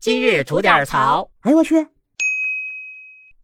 今日吐点槽。哎呦我去！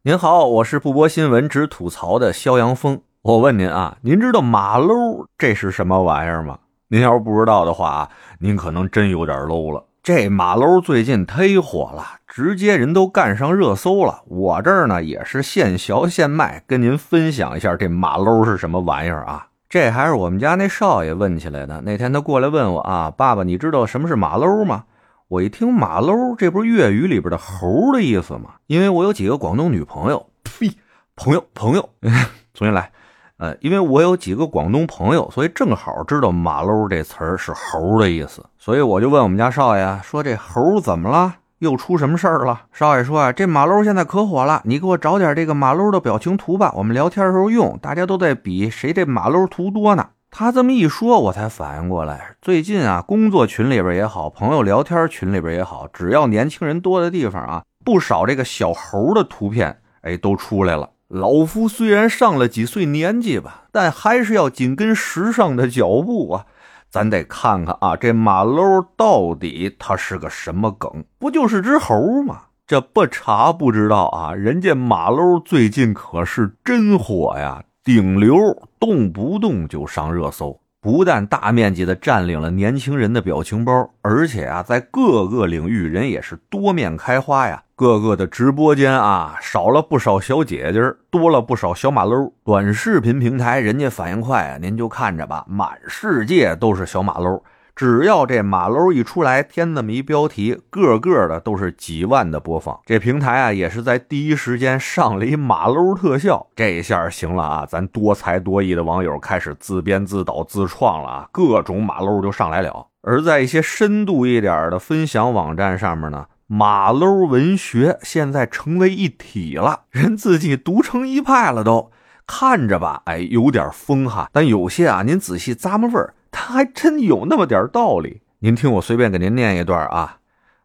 您好，我是不播新闻只吐槽的肖阳峰。我问您啊，您知道马搂这是什么玩意儿吗？您要是不知道的话啊，您可能真有点 low 了。这马搂最近忒火了，直接人都干上热搜了。我这儿呢也是现学现卖，跟您分享一下这马搂是什么玩意儿啊？这还是我们家那少爷问起来的。那天他过来问我啊，爸爸，你知道什么是马搂吗？我一听马骝，这不是粤语里边的猴的意思吗？因为我有几个广东女朋友，呸，朋友朋友，重新来。呃，因为我有几个广东朋友，所以正好知道“马骝”这词儿是猴的意思，所以我就问我们家少爷说：“这猴怎么了？又出什么事儿了？”少爷说：“啊，这马骝现在可火了，你给我找点这个马骝的表情图吧，我们聊天时候用。大家都在比谁这马骝图多呢。”他这么一说，我才反应过来，最近啊，工作群里边也好，朋友聊天群里边也好，只要年轻人多的地方啊，不少这个小猴的图片，哎，都出来了。老夫虽然上了几岁年纪吧，但还是要紧跟时尚的脚步啊！咱得看看啊，这马骝到底它是个什么梗？不就是只猴吗？这不查不知道啊！人家马骝最近可是真火呀，顶流，动不动就上热搜。不但大面积的占领了年轻人的表情包，而且啊，在各个领域人也是多面开花呀。各个的直播间啊，少了不少小姐姐，多了不少小马喽。短视频平台人家反应快啊，您就看着吧，满世界都是小马喽。只要这马搂一出来，添那么一标题，个个的都是几万的播放。这平台啊，也是在第一时间上了一马搂特效，这一下行了啊！咱多才多艺的网友开始自编自导自创了啊，各种马搂就上来了。而在一些深度一点的分享网站上面呢，马搂文学现在成为一体了，人自己独成一派了都。看着吧，哎，有点疯哈，但有些啊，您仔细咂摸味儿。他还真有那么点道理，您听我随便给您念一段啊。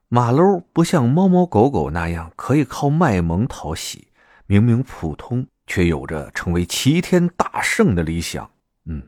马骝不像猫猫狗狗那样可以靠卖萌讨喜，明明普通，却有着成为齐天大圣的理想。嗯，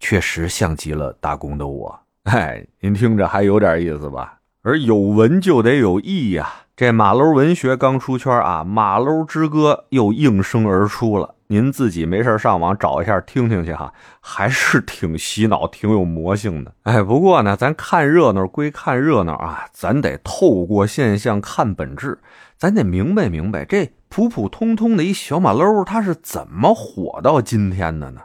确实像极了打工的我。哎，您听着还有点意思吧？而有文就得有义呀。这马骝文学刚出圈啊，马骝之歌又应声而出了。您自己没事上网找一下听听去哈，还是挺洗脑、挺有魔性的。哎，不过呢，咱看热闹归看热闹啊，咱得透过现象看本质，咱得明白明白这普普通通的一小马喽，它是怎么火到今天的呢？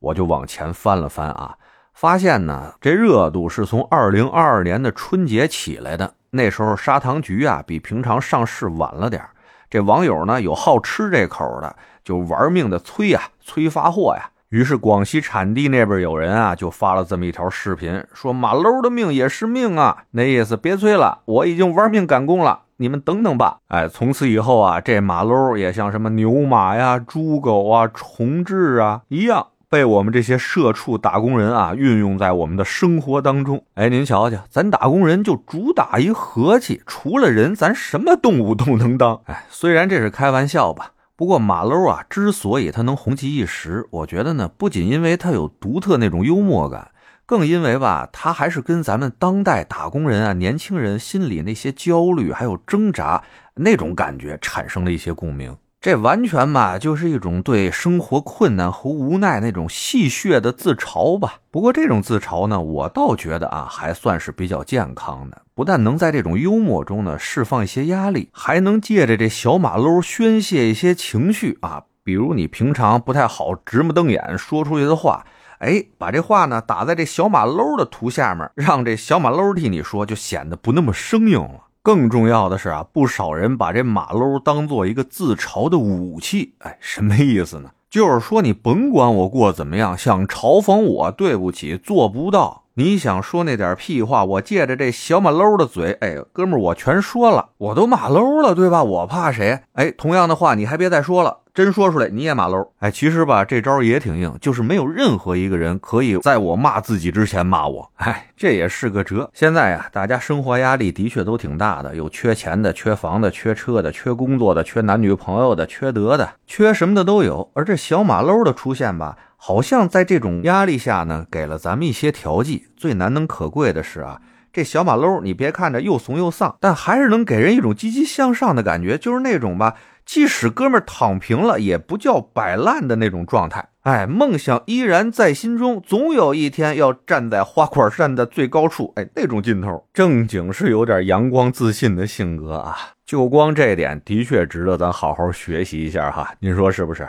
我就往前翻了翻啊，发现呢，这热度是从二零二二年的春节起来的。那时候砂糖橘啊，比平常上市晚了点这网友呢，有好吃这口的。就玩命的催呀，催发货呀。于是广西产地那边有人啊，就发了这么一条视频，说马骝的命也是命啊，那意思别催了，我已经玩命赶工了，你们等等吧。哎，从此以后啊，这马骝也像什么牛马呀、猪狗啊、重置啊一样，被我们这些社畜打工人啊运用在我们的生活当中。哎，您瞧瞧，咱打工人就主打一和气，除了人，咱什么动物都能当。哎，虽然这是开玩笑吧。不过马搂啊，之所以它能红极一时，我觉得呢，不仅因为它有独特那种幽默感，更因为吧，他还是跟咱们当代打工人啊、年轻人心里那些焦虑还有挣扎那种感觉产生了一些共鸣。这完全吧，就是一种对生活困难和无奈那种戏谑的自嘲吧。不过这种自嘲呢，我倒觉得啊，还算是比较健康的。不但能在这种幽默中呢释放一些压力，还能借着这小马搂宣泄一些情绪啊。比如你平常不太好直目瞪眼说出去的话，哎，把这话呢打在这小马搂的图下面，让这小马搂替你说，就显得不那么生硬了。更重要的是啊，不少人把这马喽当做一个自嘲的武器。哎，什么意思呢？就是说你甭管我过怎么样，想嘲讽我，对不起，做不到。你想说那点屁话，我借着这小马喽的嘴，哎，哥们，我全说了，我都马喽了，对吧？我怕谁？哎，同样的话，你还别再说了。真说出来你也马喽，哎，其实吧这招也挺硬，就是没有任何一个人可以在我骂自己之前骂我，哎，这也是个辙。现在呀，大家生活压力的确都挺大的，有缺钱的、缺房的、缺车的、缺工作的、缺男女朋友的、缺德的、缺什么的都有。而这小马喽的出现吧，好像在这种压力下呢，给了咱们一些调剂。最难能可贵的是啊。这小马喽，你别看着又怂又丧，但还是能给人一种积极向上的感觉，就是那种吧，即使哥们躺平了，也不叫摆烂的那种状态。哎，梦想依然在心中，总有一天要站在花果山的最高处。哎，那种劲头，正经是有点阳光自信的性格啊。就光这点，的确值得咱好好学习一下哈。您说是不是？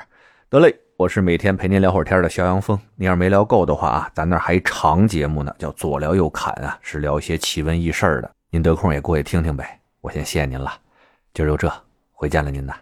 得嘞，我是每天陪您聊会儿天的肖阳峰。您要是没聊够的话啊，咱那还长节目呢，叫左聊右侃啊，是聊一些奇闻异事的。您得空也过去听听呗。我先谢谢您了，今儿就这，回见了您呐。